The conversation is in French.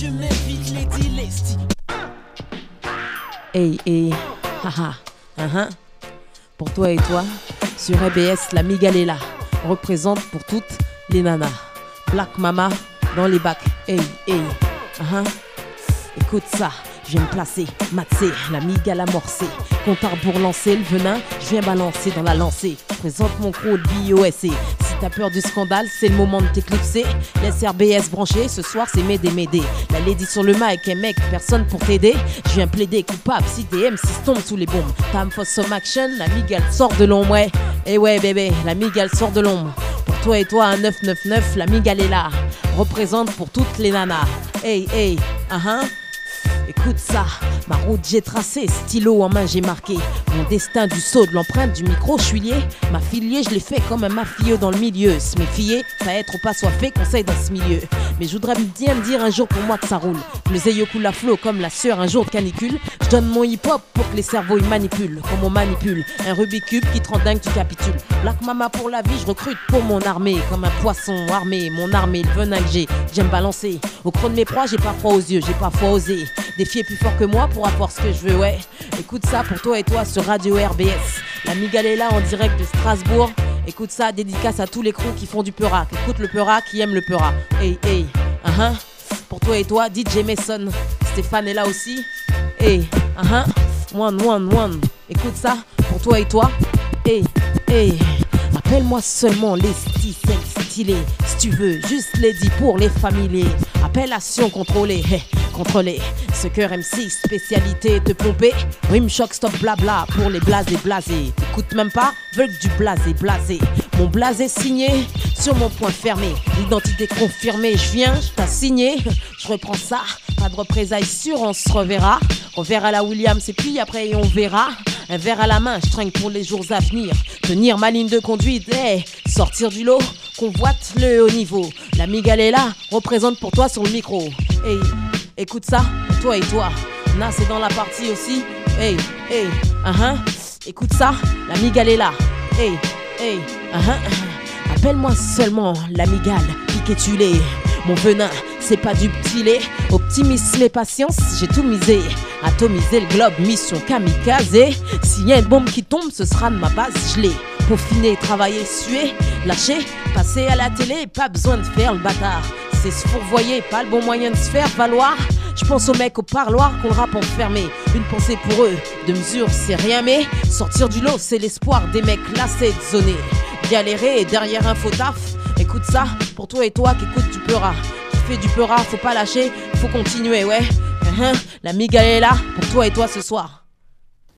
je m'invite les les Hey, hey, haha, uh Pour toi et toi, sur ABS, la Migalela représente pour toutes les nanas. Black Mama dans les bacs. Hey, hey, uh Écoute ça. Je viens me placer, matser, la migale amorcée. Comptard pour lancer le venin, je viens balancer dans la lancée. Présente mon crew de BOSC. T'as peur du scandale, c'est le moment de t'éclipser. Laisse RBS branché, ce soir c'est m'aider, m'aider. La lady sur le mic, et mec, personne pour t'aider. Je viens plaider coupable si DM, si tombe sous les bombes. Time for some action, la migale sort de l'ombre, ouais. Et eh ouais, bébé, la migale sort de l'ombre. Pour toi et toi, un 999, la migale est là. Représente pour toutes les nanas. Hey, hey, uh -huh. Écoute ça, ma route j'ai tracé, stylo en main j'ai marqué. Mon destin du saut de l'empreinte du micro, je suis lié. Ma filier, je l'ai fait comme un mafieux dans le milieu. Se méfier, ça être ou pas soifé, conseil dans ce milieu. Mais je voudrais bien me dire un jour pour moi que ça roule. Le zeyo coule à flot comme la sœur un jour de canicule. Je donne mon hip-hop pour que les cerveaux ils manipulent. Comme on manipule un Rubik's Cube qui te rend dingue, tu capitules. Black Mama pour la vie, je recrute pour mon armée. Comme un poisson armé, mon armée, le venin que j'ai, j'aime balancer. Au creux de mes proies, j'ai pas froid aux yeux, j'ai pas foi osé. Défier plus fort que moi pour avoir ce que je veux, ouais. Écoute ça pour toi et toi sur Radio RBS. La Migale est là en direct de Strasbourg. Écoute ça, dédicace à tous les crews qui font du peura. Écoute le peura qui aime le peura. Hey, hey, uh -huh. Pour toi et toi, DJ Mason. Stéphane est là aussi. Hey, uh -huh. One, one, one. Écoute ça, pour toi et toi. Hey, hey. Appelle-moi seulement les stylés, si tu veux, juste les dit pour les familiers. Appellation contrôlée, contrôlée. Ce cœur MC, spécialité te pomper. Rim choc, stop, blabla pour les blasés blasés. T'écoutes même pas, veulent du blasé blasé. Mon blasé signé sur mon point fermé. Identité confirmée, je viens, je t'ai signé. Je reprends ça, pas de représailles sûr, on se reverra. On verra la Williams et puis après on verra. Un verre à la main, je traîne pour les jours à venir. Tenir ma ligne de conduite, sortir du lot, convoite le haut niveau. La là, représente pour toi sur le micro. Hey, écoute ça, toi et toi. Na, c'est dans la partie aussi. Hey, hey, uh -huh. écoute ça, la migale est là. Hey, hey, uh -huh. Appelle-moi seulement la migale, piquez-tu les. Mon venin, c'est pas du petit lait. Optimisme et patience, j'ai tout misé. Atomiser le globe, mission kamikaze. S'il y a une bombe qui tombe, ce sera de ma base gelée. Peaufiner, travailler, suer, lâcher, passer à la télé, pas besoin de faire le bâtard. C'est se fourvoyer, pas le bon moyen de se faire valoir. Je pense aux mecs au parloir qu'on rap enfermé. Une pensée pour eux, de mesure c'est rien mais sortir du lot c'est l'espoir des mecs lassés de zoner. Galérer derrière un faux taf, écoute ça, pour toi et toi qui écoute du pleura. Qui fait du pleura, faut pas lâcher, faut continuer, ouais. Uh-huh. La migale est là pour toi et toi ce soir.